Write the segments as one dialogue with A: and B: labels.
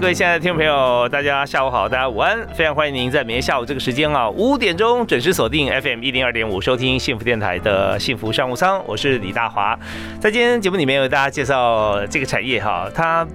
A: 各位亲爱的听众朋友，大家下午好，大家午安，非常欢迎您在明天下午这个时间啊，五点钟准时锁定 FM 一零二点五，收听幸福电台的幸福商务舱，我是李大华，在今天节目里面为大家介绍这个产业哈，它。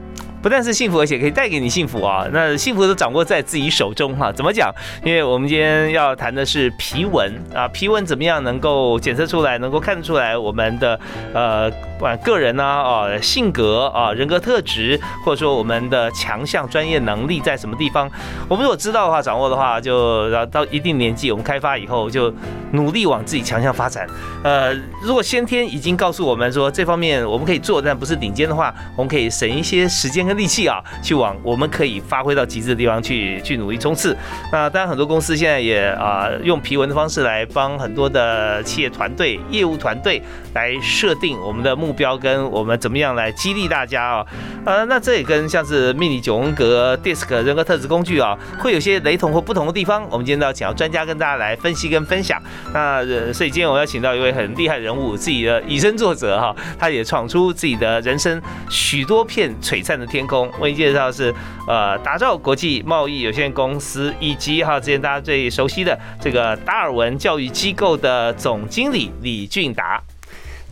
A: 不但是幸福，而且可以带给你幸福啊！那幸福都掌握在自己手中哈。怎么讲？因为我们今天要谈的是皮纹啊，皮纹怎么样能够检测出来，能够看得出来我们的呃，不管个人呢啊，性格啊，人格特质，或者说我们的强项、专业能力在什么地方？我们如果知道的话，掌握的话，就到一定年纪，我们开发以后就努力往自己强项发展。呃，如果先天已经告诉我们说这方面我们可以做，但不是顶尖的话，我们可以省一些时间跟。力气啊，去往我们可以发挥到极致的地方去，去努力冲刺。那当然，很多公司现在也啊，用皮纹的方式来帮很多的企业团队、业务团队来设定我们的目标，跟我们怎么样来激励大家啊。呃，那这也跟像是命理九宫格、DISC 人格特质工具啊，会有些雷同或不同的地方。我们今天都要请到专家跟大家来分析跟分享。那所以今天我要请到一位很厉害人物，自己的以身作则哈，他也闯出自己的人生许多片璀璨的天。空为你介绍是呃，达兆国际贸易有限公司，以及哈之前大家最熟悉的这个达尔文教育机构的总经理李俊达。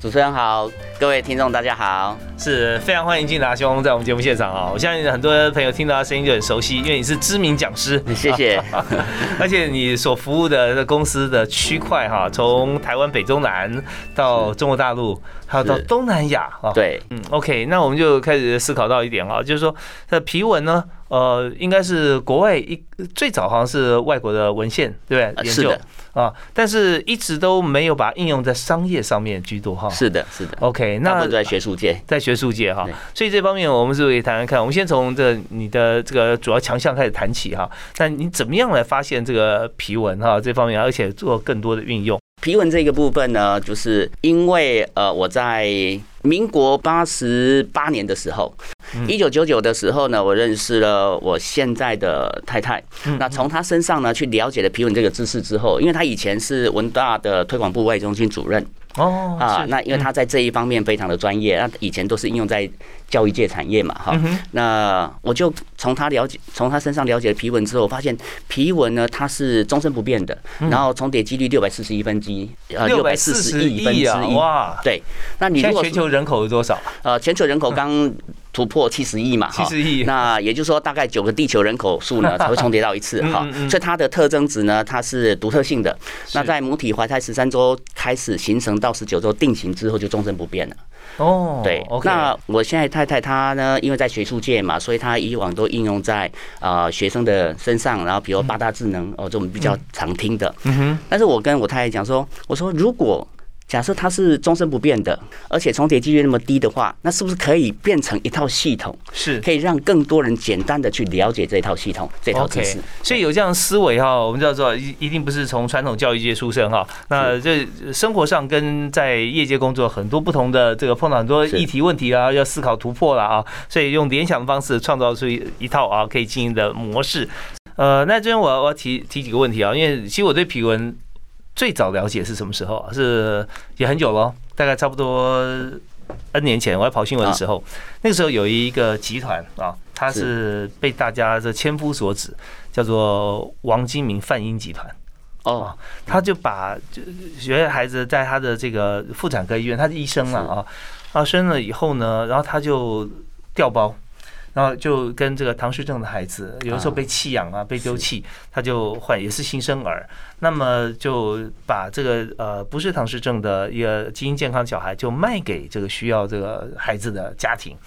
B: 主持人好，各位听众大家好，
A: 是非常欢迎俊达兄在我们节目现场啊！我相信很多朋友听到他声音就很熟悉，因为你是知名讲师，
B: 谢谢。
A: 而且你所服务的公司的区块哈，从台湾北中南到中国大陆，还有到东南亚
B: 啊。对，
A: 嗯，OK，那我们就开始思考到一点啊，就是说这皮纹呢。呃，应该是国外一最早好像是外国的文献，对不对？
B: 研究
A: 啊，但是一直都没有把应用在商业上面居多哈。
B: 是的，是的。
A: OK，那
B: 在学术界，
A: 在学术界哈，所以这方面我们是可以谈谈看。我们先从这你的这个主要强项开始谈起哈。那你怎么样来发现这个皮纹哈这方面，而且做更多的运用？
B: 皮纹这个部分呢，就是因为呃我在民国八十八年的时候。一九九九的时候呢，我认识了我现在的太太。那从她身上呢，去了解了皮纹这个知识之后，因为她以前是文大的推广部外中心主任。哦，啊，那因为他在这一方面非常的专业，那以前都是应用在教育界产业嘛，哈。那我就从他了解，从他身上了解了皮纹之后，发现皮纹呢，它是终身不变的，然后重叠几率六百四十一分之一，
A: 呃，六百四十亿分之一，哇，
B: 对。那你如果
A: 全球人口有多少？
B: 呃，全球人口刚突破七十亿嘛，
A: 七十亿。
B: 那也就是说，大概九个地球人口数呢 才会重叠到一次，哈。所以它的特征值呢，它是独特性的。那在母体怀胎十三周开始形成。到十九周定型之后就终身不变了。哦，对。那我现在太太她呢，因为在学术界嘛，所以她以往都应用在啊学生的身上，然后比如八大智能哦，这种比较常听的。嗯哼。但是我跟我太太讲说，我说如果。假设它是终身不变的，而且重叠几率那么低的话，那是不是可以变成一套系统？
A: 是，
B: 可以让更多人简单的去了解这套系统、这套知识。
A: 所以有这样思维哈，我们叫做一一定不是从传统教育界出身哈。那这生活上跟在业界工作很多不同的这个碰到很多议题问题啊，要思考突破了啊，所以用联想的方式创造出一套啊可以经营的模式。呃，那这边我我要提提几个问题啊，因为其实我对皮纹。最早了解是什么时候啊？是也很久了，大概差不多 N 年前，我在跑新闻的时候，那个时候有一个集团啊，它是被大家这千夫所指，叫做王金明泛英集团。哦，他就把就学孩子在他的这个妇产科医院，他是医生了啊，啊生了以后呢，然后他就调包。然后就跟这个唐氏症的孩子，有的时候被弃养啊，被丢弃，他就换也是新生儿，那么就把这个呃不是唐氏症的一个基因健康小孩就卖给这个需要这个孩子的家庭，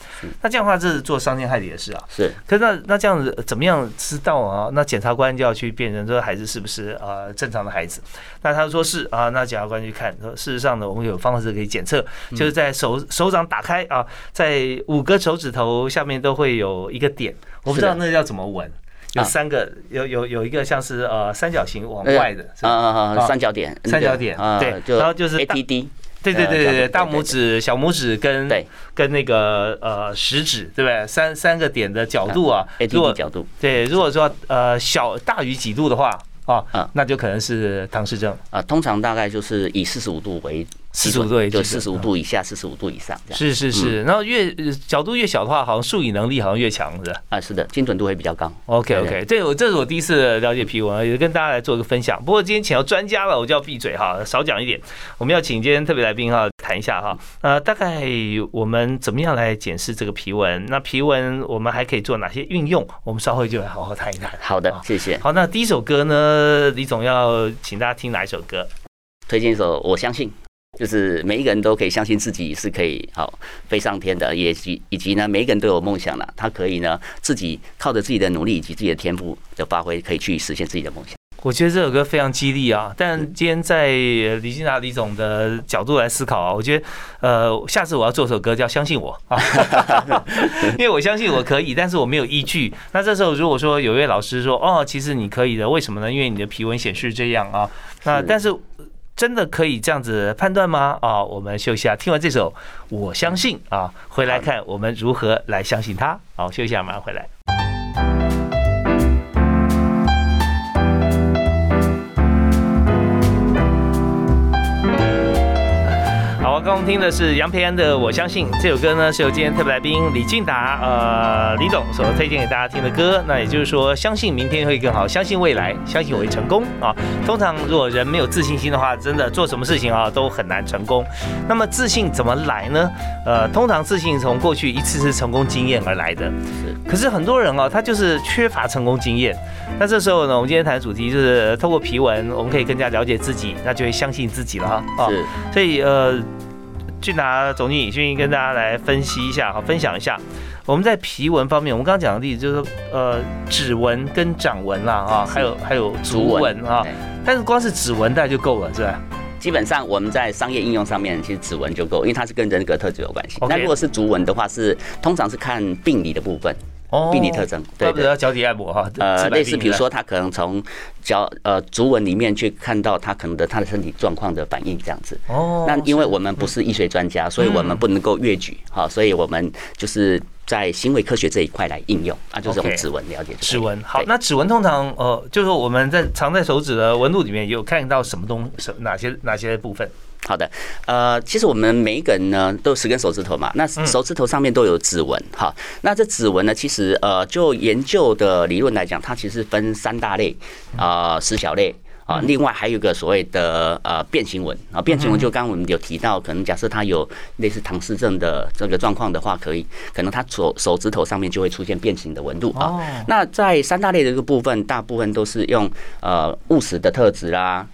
A: 那这样的话这是做伤天害理的事啊。
B: 是，
A: 可是那那这样子怎么样知道啊？那检察官就要去辨认这个孩子是不是呃正常的孩子？那他说是啊，那检察官去看说，事实上呢，我们有方式可以检测，就是在手手掌打开啊，在五个手指头下面都会有一个点，我不知道那要怎么闻。有三个，有有有一个像是呃三角形往外的，
B: 啊啊啊，三角点，
A: 三角点，对，然后就是
B: A T D，
A: 对对对对对，大拇指、小拇指跟跟那个呃食指，对不对？三三个点的角度啊
B: ，A T 角度，
A: 对，如果说呃小大于几度的话。啊啊，那就可能是唐氏症
B: 啊。通常大概就是以四十五度为
A: 四十五度，
B: 就四十五度以下，四十五度以上。
A: 是是是，然后越角度越小的话，好像数理能力好像越强，是吧？
B: 啊，是的，精准度会比较高。
A: OK OK，这我这是我第一次了解皮纹，也跟大家来做一个分享。不过今天请到专家了，我就要闭嘴哈，少讲一点。我们要请今天特别来宾哈，谈一下哈。呃，大概我们怎么样来检视这个皮纹？那皮纹我们还可以做哪些运用？我们稍后就来好好谈一谈。
B: 好的，谢谢。
A: 好，那第一首歌呢？呃，李总要请大家听哪一首歌？
B: 推荐一首《我相信》，就是每一个人都可以相信自己是可以好飞上天的，也以以及呢，每一个人都有梦想了，他可以呢自己靠着自己的努力以及自己的天赋的发挥，可以去实现自己的梦想。
A: 我觉得这首歌非常激励啊！但今天在李金达李总的角度来思考啊，我觉得呃，下次我要做首歌叫《相信我》啊，因为我相信我可以，但是我没有依据。那这时候如果说有一位老师说哦，其实你可以的，为什么呢？因为你的皮纹显示这样啊。那但是真的可以这样子判断吗？啊，我们休息下，听完这首《我相信》啊，回来看我们如何来相信他。好，休息下，马上回来。刚刚听的是杨培安的《我相信》这首歌呢，是由今天特别来宾李俊达呃李总所推荐给大家听的歌。那也就是说，相信明天会更好，相信未来，相信我会成功啊。通常如果人没有自信心的话，真的做什么事情啊都很难成功。那么自信怎么来呢？呃，通常自信从过去一次次成功经验而来的。是。可是很多人啊，他就是缺乏成功经验。那这时候呢，我们今天谈的主题就是透过皮纹，我们可以更加了解自己，那就会相信自己了哈。是。所以呃。俊达总经理，愿意跟大家来分析一下，好，分享一下我们在皮纹方面，我们刚刚讲的例子就是说，呃，指纹跟掌纹啦，啊，还有还有足纹啊，但是光是指纹带就够了，是吧？
B: 基本上我们在商业应用上面，其实指纹就够，因为它是跟人格特质有关系。那如果是足纹的话，是通常是看病理的部分。病理特征，
A: 对对，脚底按摩哈，呃，
B: 类似比如说他可能从脚呃足纹里面去看到他可能的他的身体状况的反应这样子。哦，那因为我们不是医学专家，所以我们不能够越举哈，所以我们就是在行为科学这一块来应用啊，就是用指纹了解
A: 指纹。好，那指纹通常呃，就是我们在藏在手指的纹路里面有看到什么东什哪些哪些部分？
B: 好的，呃，其实我们每一个人呢都十根手指头嘛，那手指头上面都有指纹，哈，那这指纹呢，其实呃，就研究的理论来讲，它其实分三大类啊，十小类啊，另外还有一个所谓的呃变形纹啊，变形纹就刚刚我们有提到，可能假设他有类似唐氏症的这个状况的话，可以可能他手手指头上面就会出现变形的纹路啊。那在三大类的一个部分，大部分都是用呃务实的特质啦。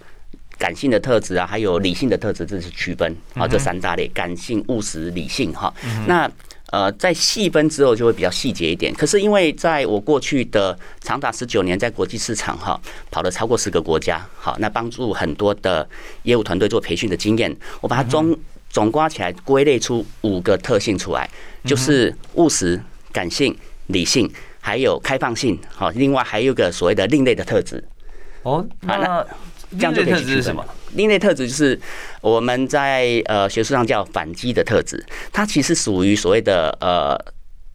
B: 感性的特质啊，还有理性的特质，这是区分啊，这三大类：感性、务实、理性。哈，那呃，在细分之后就会比较细节一点。可是因为在我过去的长达十九年在国际市场哈，跑了超过十个国家，好，那帮助很多的业务团队做培训的经验，我把它总总刮起来，归类出五个特性出来，就是务实、感性、理性，还有开放性。好，另外还有个所谓的另类的特质。
A: 哦，那。这样就可以是什么？
B: 另类特质就是我们在呃学术上叫反击的特质，它其实属于所谓的呃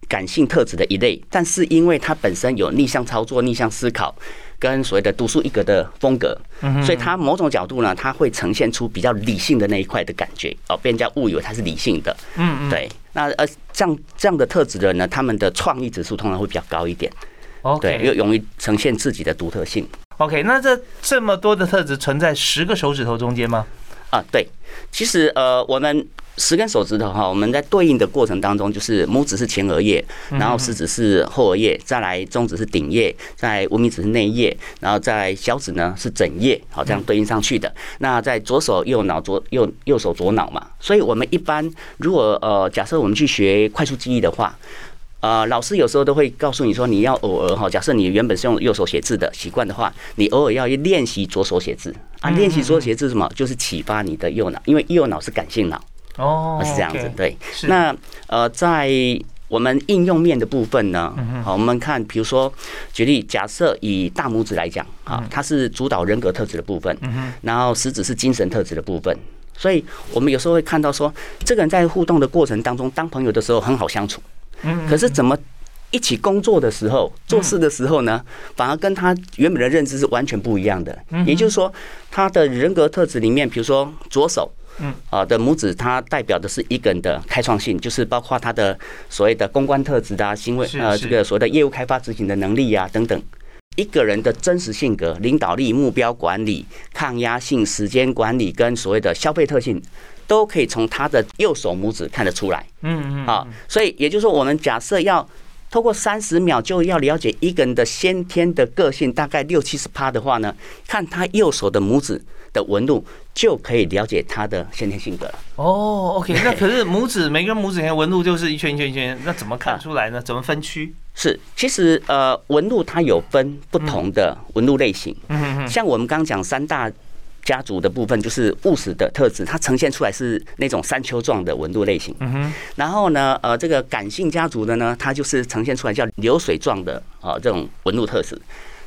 B: 感性特质的一类，但是因为它本身有逆向操作、逆向思考跟所谓的独树一格的风格，所以它某种角度呢，它会呈现出比较理性的那一块的感觉哦，被人家误以为它是理性的。嗯嗯，对。那呃，这样这样的特质的人呢，他们的创意指数通常会比较高一点。对，又容易呈现自己的独特性。
A: OK，那这这么多的特质存在十个手指头中间吗？
B: 啊，对，其实呃，我们十根手指头哈，我们在对应的过程当中，就是拇指是前额叶，然后食指是后额叶，再来中指是顶叶，在无名指是内叶，然后在小指呢是枕叶，好这样对应上去的。那在左手右脑左右右手左脑嘛，所以我们一般如果呃假设我们去学快速记忆的话。呃，老师有时候都会告诉你说，你要偶尔哈，假设你原本是用右手写字的习惯的话，你偶尔要练习左手写字啊。练习左手写字什么？就是启发你的右脑，因为右脑是感性脑
A: 哦，
B: 是这样子。对，那呃，在我们应用面的部分呢，好，我们看，比如说举例，假设以大拇指来讲啊，它是主导人格特质的部分，然后食指是精神特质的部分，所以我们有时候会看到说，这个人在互动的过程当中，当朋友的时候很好相处。可是怎么一起工作的时候、做事的时候呢？反而跟他原本的认知是完全不一样的。也就是说，他的人格特质里面，比如说左手，嗯啊的拇指，它代表的是一个人的开创性，就是包括他的所谓的公关特质啊、行为呃这个所谓的业务开发执行的能力啊等等。一个人的真实性格、领导力、目标管理、抗压性、时间管理跟所谓的消费特性。都可以从他的右手拇指看得出来，嗯嗯，好，所以也就是说，我们假设要透过三十秒就要了解一个人的先天的个性，大概六七十趴的话呢，看他右手的拇指的纹路，就可以了解他的先天性格了。
A: 哦，OK，那可是拇指每个人拇指的纹路就是一圈一圈一圈，那怎么看出来呢？怎么分区？
B: 是，其实呃，纹路它有分不同的纹路类型，嗯嗯，像我们刚刚讲三大。家族的部分就是务实的特质，它呈现出来是那种山丘状的纹路类型。嗯哼。然后呢，呃，这个感性家族的呢，它就是呈现出来叫流水状的啊这种纹路特质。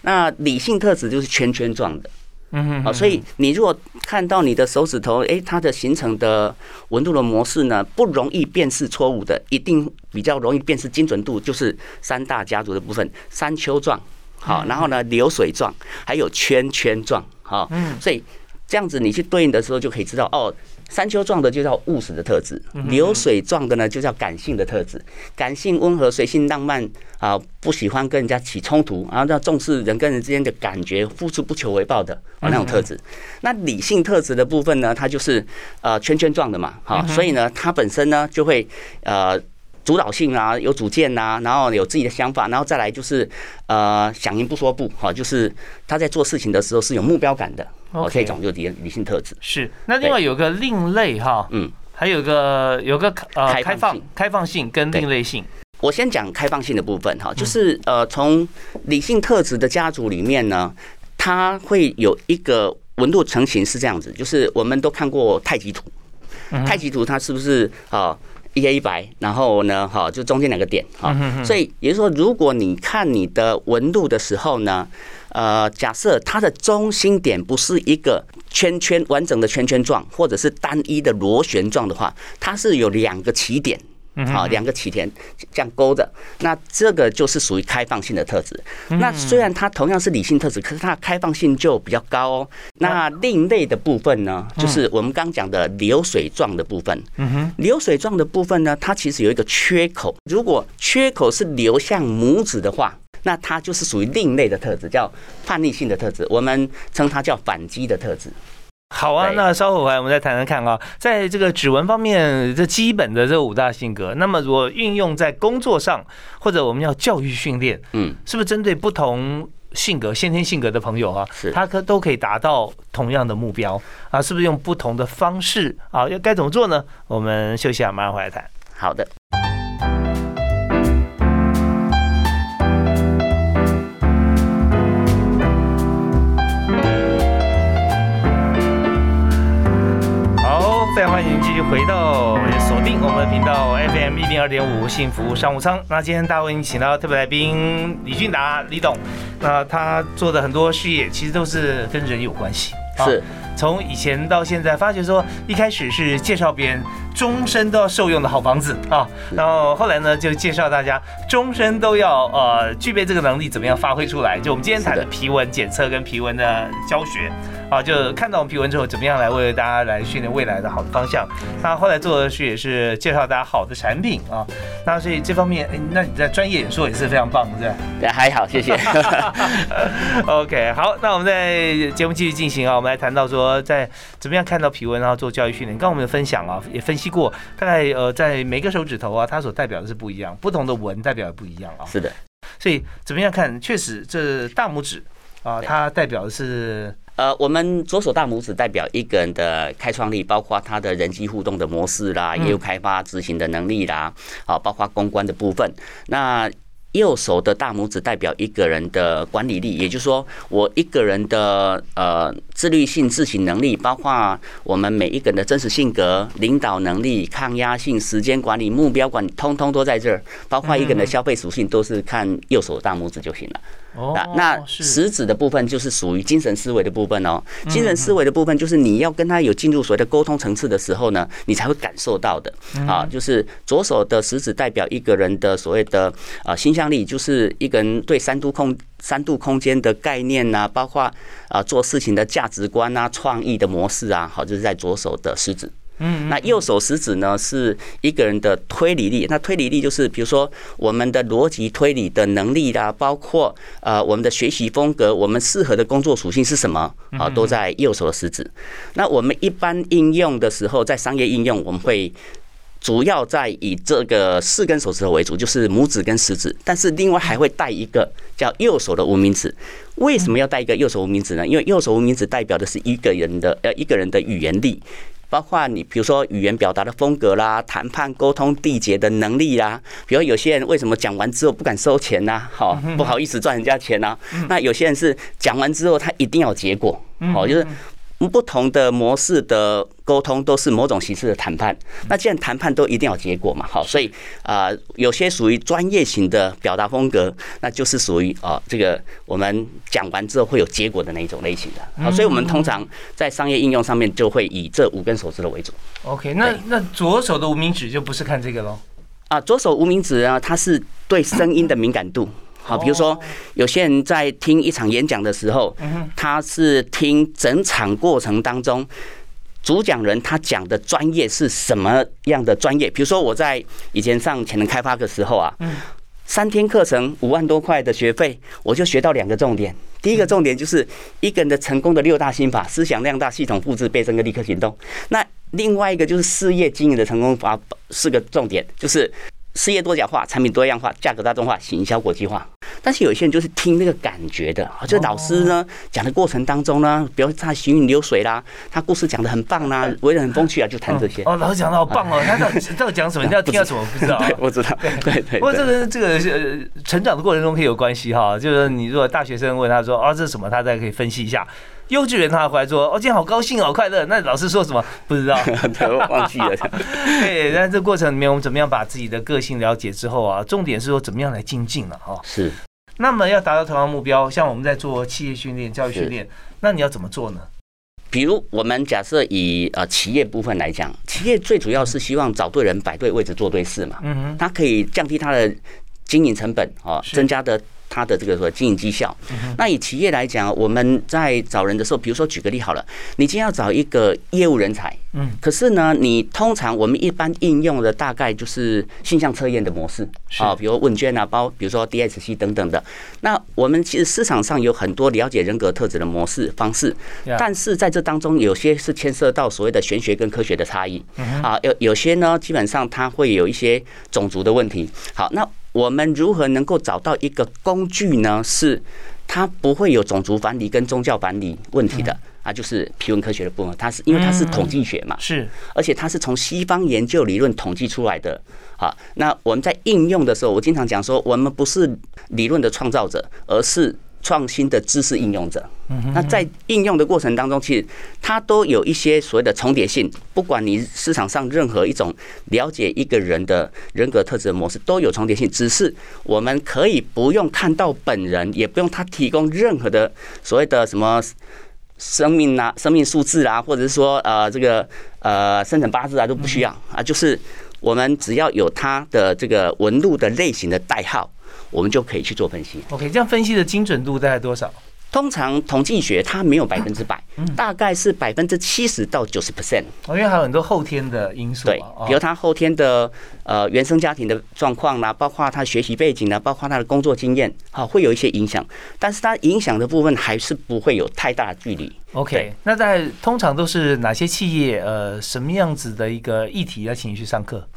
B: 那理性特质就是圈圈状的。嗯哼。啊，所以你如果看到你的手指头，哎，它的形成的纹路的模式呢，不容易辨识错误的，一定比较容易辨识精准度，就是三大家族的部分：山丘状，好，然后呢流水状，还有圈圈状，好，嗯，所以。这样子你去对应的时候就可以知道哦，山丘状的就叫务实的特质，流水状的呢就叫感性的特质，感性温和、随性、浪漫啊，不喜欢跟人家起冲突，然后要重视人跟人之间的感觉，付出不求回报的啊那种特质。那理性特质的部分呢，它就是呃圈圈状的嘛，好，所以呢它本身呢就会呃。主导性啊，有主见呐，然后有自己的想法，然后再来就是呃，想赢不说不，哈，就是他在做事情的时候是有目标感的。哦，这种就理理性特质。
A: 是，那另外有个另类哈，嗯，还有个有个呃开放开放性跟另类性。
B: 我先讲开放性的部分哈，就是呃，从理性特质的家族里面呢，它会有一个纹路成型是这样子，就是我们都看过太极图，太极图它是不是啊？一黑一白，然后呢，哈，就中间两个点，哈，所以也就是说，如果你看你的纹路的时候呢，呃，假设它的中心点不是一个圈圈完整的圈圈状，或者是单一的螺旋状的话，它是有两个起点。好，两个起田这样勾着，那这个就是属于开放性的特质。那虽然它同样是理性特质，可是它的开放性就比较高哦。那另类的部分呢，就是我们刚讲的流水状的部分。流水状的部分呢，它其实有一个缺口。如果缺口是流向拇指的话，那它就是属于另类的特质，叫叛逆性的特质。我们称它叫反击的特质。
A: 好啊，那稍后回来我们再谈谈看啊，在这个指纹方面，这基本的这五大性格，那么如果运用在工作上，或者我们要教育训练，嗯，是不是针对不同性格、先天性格的朋友啊，
B: 是，
A: 他可都可以达到同样的目标啊？是不是用不同的方式啊？要该怎么做呢？我们休息啊，马上回来谈。
B: 好的。
A: 回到锁定我们的频道 FM 一零二点五幸福商务舱。那今天大为你请到特别来宾李俊达李董，那他做的很多事业其实都是跟人有关系。
B: 是，
A: 从以前到现在，发觉说一开始是介绍别人。终身都要受用的好房子啊，然后后来呢，就介绍大家终身都要呃具备这个能力，怎么样发挥出来？就我们今天谈的皮纹检测跟皮纹的教学啊，就看到我们皮纹之后，怎么样来为大家来训练未来的好的方向？那后来做的是也是介绍大家好的产品啊，那所以这方面，哎，那你在专业演说也是非常棒，对
B: 对？还好，谢谢。
A: OK，好，那我们在节目继续进行啊，我们来谈到说说在怎么样看到皮纹，然后做教育训练。刚刚我们有分享啊，也分析过，大概呃在每个手指头啊，它所代表的是不一样，不同的纹代表的不一样啊。
B: 是的，
A: 所以怎么样看？确实，这大拇指啊，它代表的是。
B: 呃，我们左手大拇指代表一个人的开创力，包括他的人机互动的模式啦，业务开发执行的能力啦，啊，包括公关的部分。那右手的大拇指代表一个人的管理力，也就是说，我一个人的呃自律性、自省能力，包括我们每一个人的真实性格、领导能力、抗压性、时间管理、目标管理，通通都在这儿。包括一个人的消费属性，都是看右手大拇指就行了。那那食指的部分就是属于精神思维的部分哦。精神思维的部分就是你要跟他有进入所谓的沟通层次的时候呢，你才会感受到的啊。就是左手的食指代表一个人的所谓的啊心象力，就是一个人对三度空三度空间的概念呐，包括啊做事情的价值观啊、创意的模式啊，好，就是在左手的食指。嗯，那右手食指呢，是一个人的推理力。那推理力就是，比如说我们的逻辑推理的能力啦，包括呃我们的学习风格，我们适合的工作属性是什么啊，都在右手的食指。那我们一般应用的时候，在商业应用，我们会主要在以这个四根手指头为主，就是拇指跟食指。但是另外还会带一个叫右手的无名指。为什么要带一个右手无名指呢？因为右手无名指代表的是一个人的呃一个人的语言力。包括你，比如说语言表达的风格啦，谈判沟通缔结的能力啦，比如有些人为什么讲完之后不敢收钱呢？好，不好意思赚人家钱呢？那有些人是讲完之后他一定要结果，好，就是。不同的模式的沟通都是某种形式的谈判。那既然谈判都一定要结果嘛，好，所以啊，有些属于专业型的表达风格，那就是属于啊，这个我们讲完之后会有结果的那一种类型的。好，所以我们通常在商业应用上面就会以这五根手指头为主。
A: OK，那那左手的无名指就不是看这个喽？
B: 啊，左手无名指啊，它是对声音的敏感度。好，比如说有些人在听一场演讲的时候，他是听整场过程当中主讲人他讲的专业是什么样的专业。比如说我在以前上潜能开发的时候啊，三天课程五万多块的学费，我就学到两个重点。第一个重点就是一个人的成功的六大心法：思想量大、系统复制、倍增跟立刻行动。那另外一个就是事业经营的成功法，四个重点就是。事业多角化、产品多样化、价格大众化、行销国际化。但是有些人就是听那个感觉的，就老师呢讲的过程当中呢，比如他行云流水啦，他故事讲的很棒啦，为人很风趣啊，就谈这些。
A: 哦，老师讲的好棒哦，他到底到底讲什么？你要听到什么？不知道。
B: 我知道。对对。
A: 不过这个这个成长的过程中可以有关系哈，就是你如果大学生问他说啊这是什么，他再可以分析一下。幼稚园他回来说：“哦，今天好高兴，好快乐。”那老师说什么？不知道，
B: 忘记了。
A: 对，在这过程里面，我们怎么样把自己的个性了解之后啊？重点是说怎么样来精进了哈。
B: 是。
A: 那么要达到同样目标，像我们在做企业训练、教育训练，那你要怎么做呢？
B: 比如我们假设以呃企业部分来讲，企业最主要是希望找对人、摆对位置、做对事嘛。嗯哼。它可以降低它的经营成本啊，增加的。它的这个说经营绩效，那以企业来讲，我们在找人的时候，比如说举个例好了，你今天要找一个业务人才，嗯，可是呢，你通常我们一般应用的大概就是性向测验的模式啊，比如问卷啊，包比如说 DSC 等等的。那我们其实市场上有很多了解人格特质的模式方式，但是在这当中有些是牵涉到所谓的玄学跟科学的差异啊，有有些呢，基本上它会有一些种族的问题。好，那。我们如何能够找到一个工具呢？是它不会有种族反理跟宗教反理问题的啊，就是皮纹科学的部分。它是因为它是统计学嘛，
A: 是，
B: 而且它是从西方研究理论统计出来的。好，那我们在应用的时候，我经常讲说，我们不是理论的创造者，而是。创新的知识应用者，那在应用的过程当中，其实它都有一些所谓的重叠性。不管你市场上任何一种了解一个人的人格特质的模式，都有重叠性。只是我们可以不用看到本人，也不用他提供任何的所谓的什么生命啊、生命数字啊，或者是说呃这个呃生辰八字啊都不需要啊，就是我们只要有他的这个纹路的类型的代号。我们就可以去做分析。
A: OK，这样分析的精准度大概多少？
B: 通常统计学它没有百分之百，大概是百分之七十到九十 percent。
A: 哦，因为还有很多后天的因素。
B: 对，比如他后天的呃原生家庭的状况啦，包括他学习背景啦，包括他的工作经验，好，会有一些影响。但是它影响的部分还是不会有太大的距离。
A: OK，那在通常都是哪些企业？呃，什么样子的一个议题要请你去上课？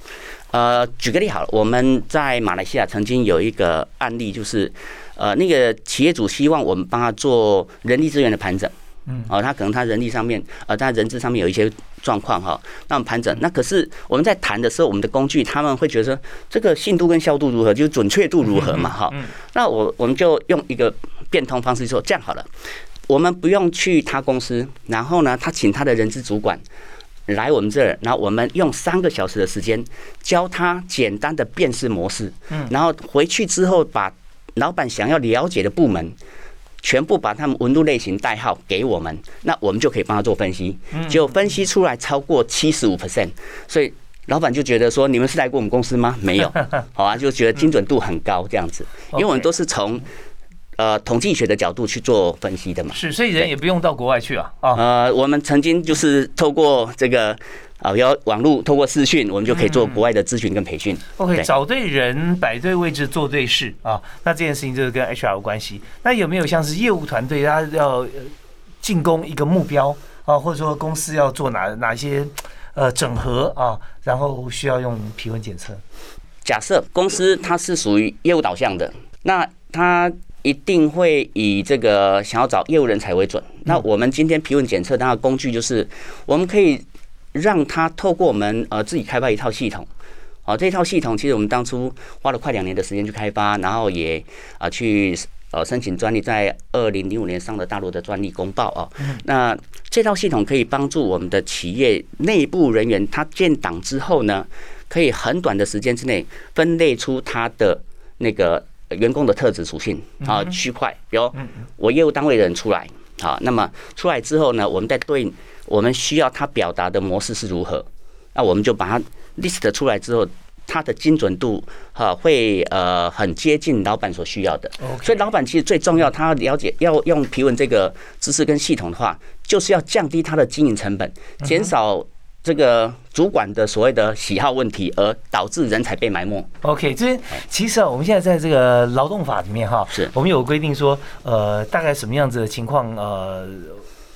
B: 呃，举个例好了，我们在马来西亚曾经有一个案例，就是呃，那个企业主希望我们帮他做人力资源的盘整，嗯，哦，他可能他人力上面，呃，他人资上面有一些状况哈，那我们盘整，那可是我们在谈的时候，我们的工具他们会觉得说这个信度跟效度如何，就是准确度如何嘛，哈，那我我们就用一个变通方式说，这样好了，我们不用去他公司，然后呢，他请他的人资主管。来我们这儿，然后我们用三个小时的时间教他简单的辨识模式，嗯，然后回去之后把老板想要了解的部门全部把他们纹路类型代号给我们，那我们就可以帮他做分析，结果分析出来超过七十五 percent，所以老板就觉得说你们是来过我们公司吗？没有，好啊，就觉得精准度很高这样子，因为我们都是从。呃，统计学的角度去做分析的嘛，
A: 是，所以人也不用到国外去啊。啊，
B: 呃，我们曾经就是透过这个啊，要网络，透过视讯，我们就可以做国外的咨询跟培训。
A: OK，找对人，摆对位置，做对事啊。那这件事情就是跟 HR 有关系。那有没有像是业务团队，他要进攻一个目标啊，或者说公司要做哪哪些呃整合啊，然后需要用皮温检测？
B: 假设公司它是属于业务导向的，那它。一定会以这个想要找业务人才为准。那我们今天皮纹检测它的工具就是，我们可以让他透过我们呃自己开发一套系统。哦，这套系统其实我们当初花了快两年的时间去开发，然后也啊去呃申请专利，在二零零五年上了大陆的专利公报啊。那这套系统可以帮助我们的企业内部人员，他建档之后呢，可以很短的时间之内分类出他的那个。员工的特质属性啊，区块，比如我业务单位的人出来，好，那么出来之后呢，我们再对应我们需要他表达的模式是如何，那我们就把它 list 出来之后，它的精准度哈会呃很接近老板所需要的。所以老板其实最重要，他了解要用皮纹这个知识跟系统的话，就是要降低他的经营成本，减少。这个主管的所谓的喜好问题，而导致人才被埋没。
A: OK，这边其实啊，我们现在在这个劳动法里面哈，
B: 是
A: 我们有规定说，呃，大概什么样子的情况，呃，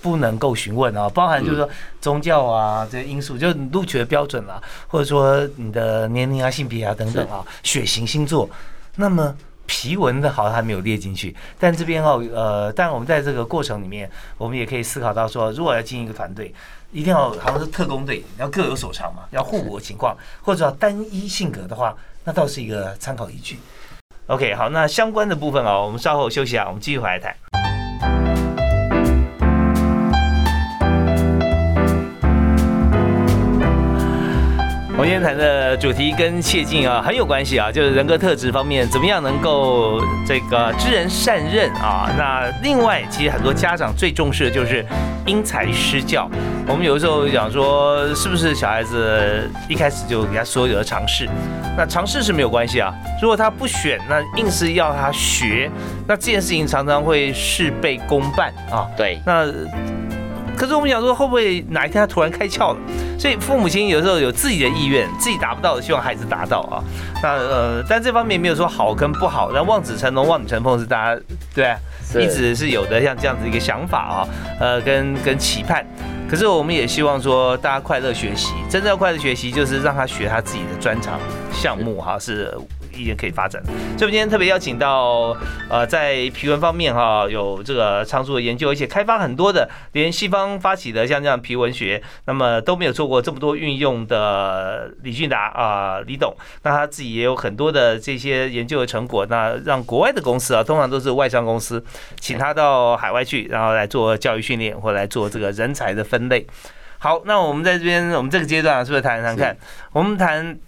A: 不能够询问啊，包含就是说宗教啊这些因素，就录取的标准啊，或者说你的年龄啊、性别啊等等啊、血型、星座，那么皮纹的好像还没有列进去，但这边哦，呃，但我们在这个过程里面，我们也可以思考到说，如果要进一个团队。一定要好像是特工队，要各有所长嘛，要互补的情况，或者要单一性格的话，那倒是一个参考依据。OK，好，那相关的部分啊，我们稍后休息啊，我们继续回来谈。们今天谈的主题跟谢晋啊很有关系啊，就是人格特质方面怎么样能够这个知人善任啊。那另外，其实很多家长最重视的就是因材施教。我们有的时候讲说，是不是小孩子一开始就给他所有的尝试？那尝试是没有关系啊。如果他不选，那硬是要他学，那这件事情常常会事倍功半啊。
B: 对，
A: 那。可是我们想说，会不会哪一天他突然开窍了？所以父母亲有时候有自己的意愿，自己达不到的，希望孩子达到啊。那呃，但这方面没有说好跟不好，那望子成龙、望女成凤是大家对，一直是有的像这样子一个想法啊，呃，跟跟期盼。可是我们也希望说，大家快乐学习，真正快乐学习就是让他学他自己的专长项目哈，是。意见可以发展，所以我们今天特别邀请到，呃，在皮纹方面哈，有这个长足的研究，而且开发很多的，连西方发起的像这样皮纹学，那么都没有做过这么多运用的李俊达啊，李董，那他自己也有很多的这些研究的成果，那让国外的公司啊，通常都是外商公司，请他到海外去，然后来做教育训练或来做这个人才的分类。好，那我们在这边，我们这个阶段是不是谈谈看？我们谈。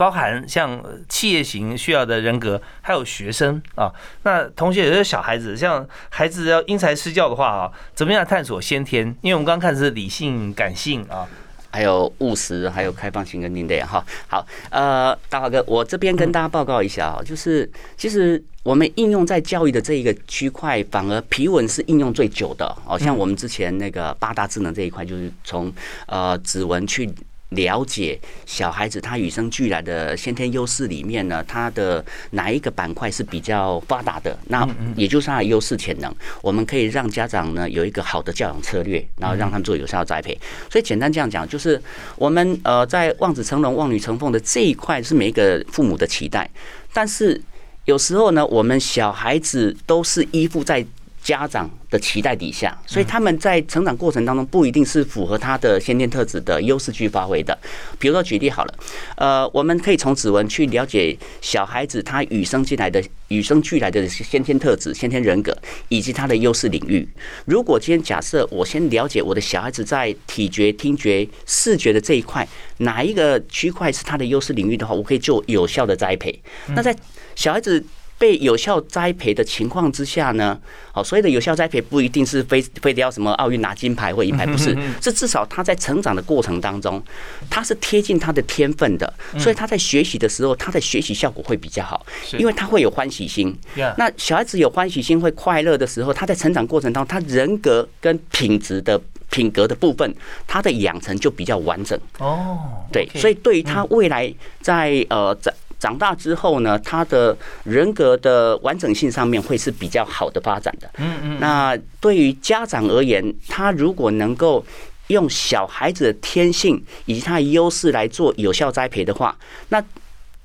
A: 包含像企业型需要的人格，还有学生啊，那同学有些小孩子，像孩子要因材施教的话啊，怎么样探索先天？因为我们刚刚看的是理性、感性啊，
B: 还有务实，还有开放性跟另类哈。好，呃，大华哥，我这边跟大家报告一下啊，就是其实我们应用在教育的这一个区块，反而皮纹是应用最久的。哦，像我们之前那个八大智能这一块，就是从呃指纹去。了解小孩子他与生俱来的先天优势里面呢，他的哪一个板块是比较发达的？那也就是他的优势潜能。我们可以让家长呢有一个好的教养策略，然后让他们做有效栽培。所以简单这样讲，就是我们呃在望子成龙、望女成凤的这一块是每一个父母的期待，但是有时候呢，我们小孩子都是依附在。家长的期待底下，所以他们在成长过程当中不一定是符合他的先天特质的优势去发挥的。比如说举例好了，呃，我们可以从指纹去了解小孩子他与生俱来的、与生俱来的先天特质、先天人格以及他的优势领域。如果今天假设我先了解我的小孩子在体觉、听觉、视觉的这一块哪一个区块是他的优势领域的话，我可以做有效的栽培。那在小孩子。被有效栽培的情况之下呢，好，所谓的有效栽培不一定是非非得要什么奥运拿金牌或银牌，不是，是至少他在成长的过程当中，他是贴近他的天分的，所以他在学习的时候，他的学习效果会比较好，因为他会有欢喜心。那小孩子有欢喜心会快乐的时候，他在成长过程当中，他人格跟品质的品格的部分，他的养成就比较完整。哦，对，所以对于他未来在呃在。长大之后呢，他的人格的完整性上面会是比较好的发展的。嗯嗯。那对于家长而言，他如果能够用小孩子的天性以及他的优势来做有效栽培的话，那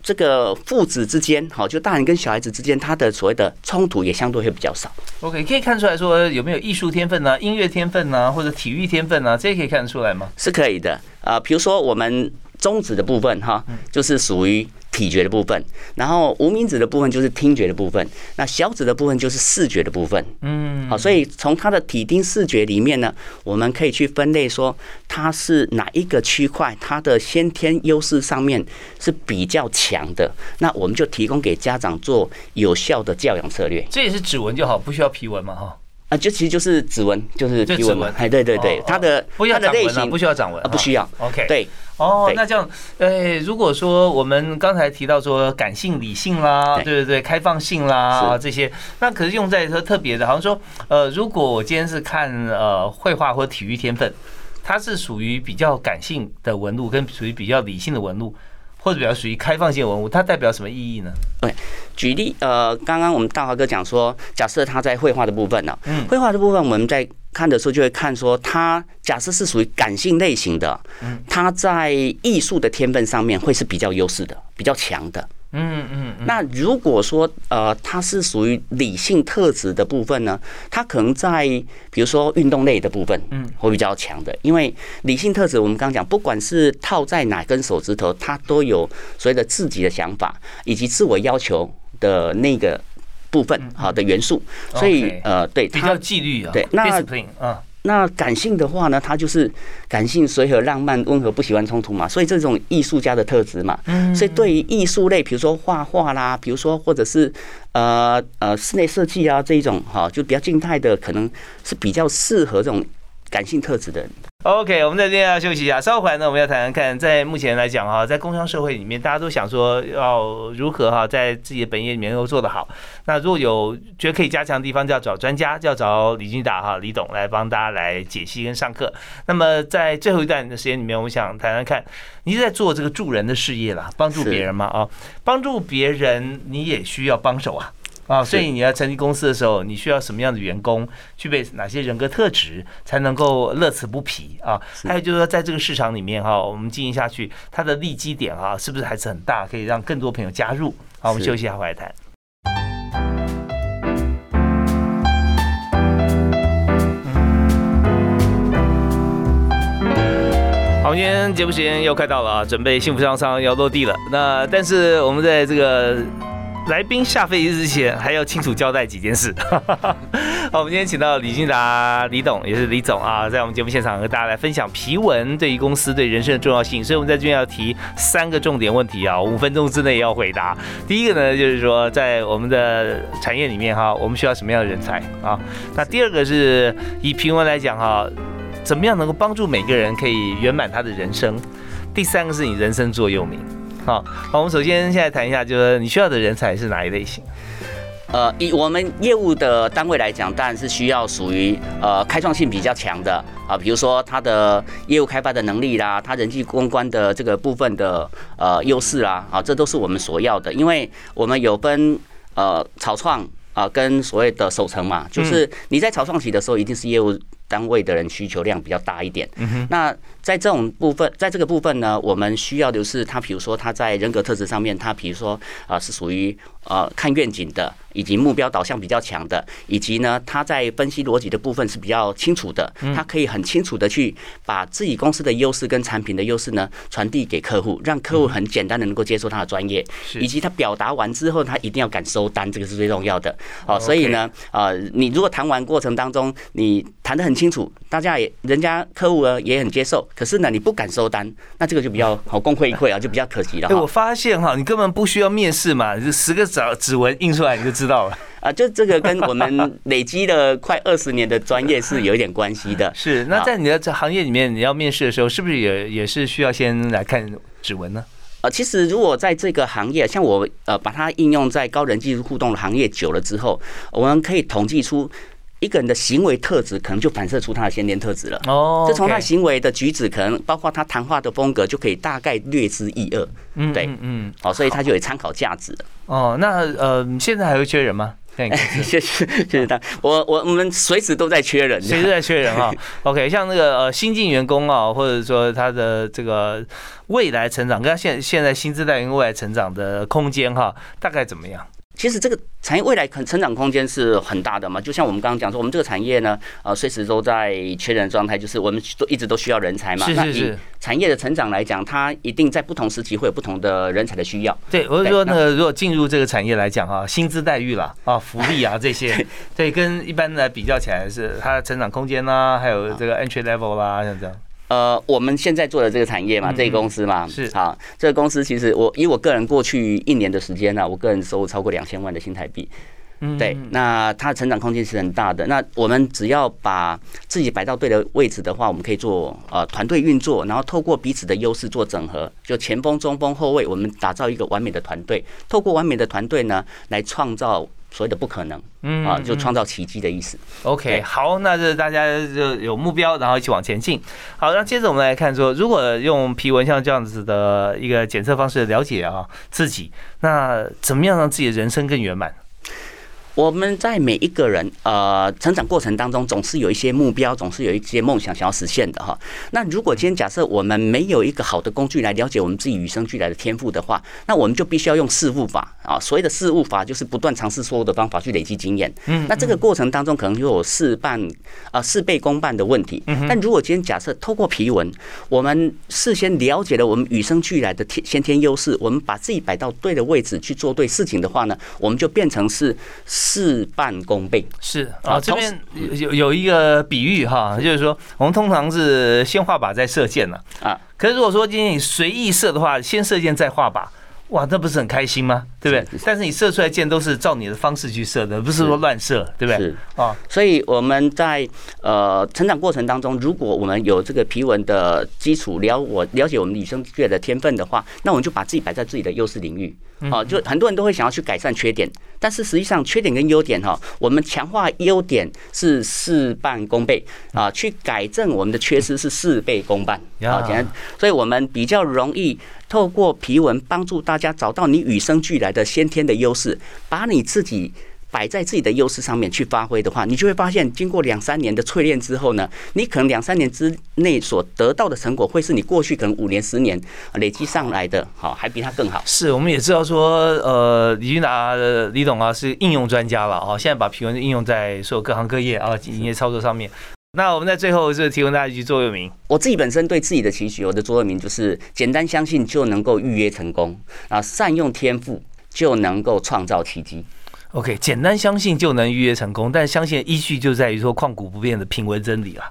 B: 这个父子之间，好，就大人跟小孩子之间，他的所谓的冲突也相对会比较少。
A: OK，可以看出来说有没有艺术天分呢？音乐天分呢？或者体育天分呢？这些可以看得出来吗？
B: 是可以的。啊，比如说我们中指的部分，哈，就是属于。体觉的部分，然后无名指的部分就是听觉的部分，那小指的部分就是视觉的部分。嗯，好，所以从它的体听视觉里面呢，我们可以去分类说它是哪一个区块，它的先天优势上面是比较强的，那我们就提供给家长做有效的教养策略。
A: 这也是指纹就好，不需要皮纹嘛，哈。
B: 啊，就其实就是指纹，就是指纹。哎，对对对，它的
A: 它的类型
B: 不
A: 需要掌纹
B: 啊，不需要。
A: OK，
B: 对。
A: 哦，那这样，哎，如果说我们刚才提到说感性、理性啦，对对对，开放性啦这些，那可是用在说特别的，好像说，呃，如果我今天是看呃绘画或体育天分，它是属于比较感性的纹路，跟属于比较理性的纹路。或者比较属于开放性文物，它代表什么意义呢？
B: 对，举例，呃，刚刚我们大华哥讲说，假设他在绘画的部分呢，嗯，绘画的部分我们在看的时候就会看说，他假设是属于感性类型的，嗯，他在艺术的天分上面会是比较优势的，比较强的。嗯嗯，那如果说呃，他是属于理性特质的部分呢，他可能在比如说运动类的部分，嗯，会比较强的，因为理性特质我们刚刚讲，不管是套在哪根手指头，他都有所谓的自己的想法以及自我要求的那个部分，好的元素，所以呃，对，
A: 比较纪律啊，
B: 对，那啊。那感性的话呢，它就是感性、随和、浪漫、温和，不喜欢冲突嘛，所以这种艺术家的特质嘛。嗯。所以对于艺术类，比如说画画啦，比如说或者是呃呃室内设计啊这一种哈，就比较静态的，可能是比较适合这种感性特质的人。
A: OK，我们在这边要休息一下。稍后回来呢，我们要谈谈看，在目前来讲哈，在工商社会里面，大家都想说要如何哈，在自己的本业里面能够做得好。那如果有觉得可以加强的地方，就要找专家，就要找李金达哈李董来帮大家来解析跟上课。那么在最后一段的时间里面，我们想谈谈看，你是在做这个助人的事业啦，帮助别人吗？啊，帮助别人你也需要帮手啊。啊，所以你要成立公司的时候，你需要什么样的员工，具备哪些人格特质，才能够乐此不疲啊？还有就是说，在这个市场里面哈，我们经营下去，它的利基点啊，是不是还是很大，可以让更多朋友加入？好，我们休息一下，回来谈。好，今天节目时间又快到了啊，准备幸福商商要落地了。那但是我们在这个。来宾下飞机之前还要清楚交代几件事。好，我们今天请到李俊达李董，也是李总啊，在我们节目现场和大家来分享皮纹对于公司对人生的重要性。所以，我们在这边要提三个重点问题啊，五分钟之内要回答。第一个呢，就是说在我们的产业里面哈，我们需要什么样的人才啊？那第二个是以皮纹来讲哈。怎么样能够帮助每个人可以圆满他的人生？第三个是你人生座右铭。好，好，我们首先现在谈一下，就是你需要的人才是哪一类型？
B: 呃，以我们业务的单位来讲，当然是需要属于呃开创性比较强的啊，比如说他的业务开发的能力啦，他人际公关的这个部分的呃优势啦，啊，这都是我们所要的，因为我们有分呃草创啊跟所谓的守成嘛，就是你在草创期的时候，一定是业务。单位的人需求量比较大一点，嗯那在这种部分，在这个部分呢，我们需要的是他，比如说他在人格特质上面，他比如说啊是属于呃看愿景的。以及目标导向比较强的，以及呢，他在分析逻辑的部分是比较清楚的，他可以很清楚的去把自己公司的优势跟产品的优势呢传递给客户，让客户很简单的能够接受他的专业，以及他表达完之后，他一定要敢收单，这个是最重要的。哦，所以呢，呃，你如果谈完过程当中，你谈得很清楚，大家也人家客户呢也很接受，可是呢，你不敢收单，那这个就比较好，功亏一篑啊，就比较可惜了。
A: 哎，我发现哈，你根本不需要面试嘛，就十个指指纹印出来你就知。道了
B: 啊，就这个跟我们累积了快二十年的专业是有一点关系的。
A: 是，那在你的这行业里面，你要面试的时候，是不是也也是需要先来看指纹呢？
B: 呃，其实如果在这个行业，像我呃把它应用在高人技术互动的行业久了之后，我们可以统计出一个人的行为特质，可能就反射出他的先天特质了。哦，就从他行为的举止，可能包括他谈话的风格，就可以大概略知一二。嗯，对，嗯，好，所以他就有参考价值了。
A: 哦，那呃，现在还会缺人吗？
B: 谢谢谢谢他，我我我们随时都在缺人，
A: 随时在缺人啊。OK，像那个呃新进员工啊，或者说他的这个未来成长，跟他现现在薪资待遇未来成长的空间哈，大概怎么样？
B: 其实这个产业未来可成长空间是很大的嘛，就像我们刚刚讲说，我们这个产业呢，呃，随时都在缺人状态，就是我们都一直都需要人才嘛。
A: 是是是。
B: 产业的成长来讲，它一定在不同时期会有不同的人才的需要。
A: 对，我是说，那个如果进入这个产业来讲啊，薪资待遇啦，啊，福利啊这些，对，跟一般的比较起来，是它的成长空间啦，还有这个 entry level 啦，像这样。
B: 呃，我们现在做的这个产业嘛，这个公司嘛，
A: 是
B: 好，这个公司其实我以我个人过去一年的时间呢，我个人收入超过两千万的新台币，嗯，对，那它的成长空间是很大的。那我们只要把自己摆到对的位置的话，我们可以做呃团队运作，然后透过彼此的优势做整合，就前锋、中锋、后卫，我们打造一个完美的团队，透过完美的团队呢，来创造。所谓的不可能，嗯啊，就创造奇迹的意思。
A: OK，好，那这大家就有目标，然后一起往前进。好，那接着我们来看说，如果用皮纹像这样子的一个检测方式了解啊自己，那怎么样让自己的人生更圆满？
B: 我们在每一个人呃成长过程当中，总是有一些目标，总是有一些梦想想要实现的哈。那如果今天假设我们没有一个好的工具来了解我们自己与生俱来的天赋的话，那我们就必须要用事物法啊。所谓的事物法，就是不断尝试所有的方法去累积经验。嗯。那这个过程当中，可能就有事半啊事倍功半的问题。嗯。但如果今天假设透过皮纹，我们事先了解了我们与生俱来的天先天优势，我们把自己摆到对的位置去做对事情的话呢，我们就变成是。事半功倍
A: 是啊，这边有有一个比喻哈，就是说我们通常是先画靶再射箭了啊。可是如果说今天你随意射的话，先射箭再画靶。哇，那不是很开心吗？对不对？但是你射出来箭都是照你的方式去射的，不是说乱射，对不对？
B: 是啊，所以我们在呃成长过程当中，如果我们有这个皮纹的基础，了我了解我们女生俱来的天分的话，那我们就把自己摆在自己的优势领域。啊，就很多人都会想要去改善缺点，但是实际上缺点跟优点哈，我们强化优点是事半功倍啊，去改正我们的缺失是事倍功半。好，简单，所以我们比较容易透过皮纹帮助大家找到你与生俱来的先天的优势，把你自己。摆在自己的优势上面去发挥的话，你就会发现，经过两三年的淬炼之后呢，你可能两三年之内所得到的成果，会是你过去可能五年、十年累积上来的，好，还比他更好。
A: 是，我们也知道说，呃，李俊达李董啊是应用专家了啊，现在把皮纹应用在所有各行各业啊营业操作上面。那我们在最后是提供大家一句座右铭。
B: 我自己本身对自己的期许，我的座右铭就是简单相信就能够预约成功啊，善用天赋就能够创造奇迹。
A: OK，简单相信就能预约成功，但相信依据就在于说旷古不变的品味真理了。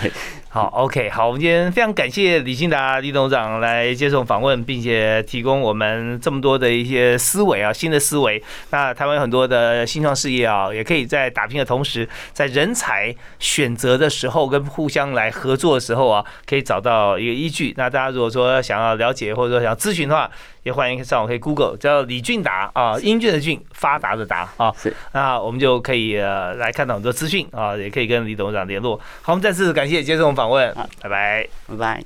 A: 好，OK，好，我们今天非常感谢李兴达李董事长来接受访问，并且提供我们这么多的一些思维啊，新的思维。那台湾有很多的新创事业啊，也可以在打拼的同时，在人才选择的时候跟互相来合作的时候啊，可以找到一个依据。那大家如果说想要了解或者说想要咨询的话，也欢迎上网可以 Google 叫李俊达啊，英俊的俊，发达的达啊。
B: 是，
A: 那我们就可以呃来看到很多资讯啊，也可以跟李董事长联络。好，我们再次感谢接受我们访问，拜拜，
B: 拜拜。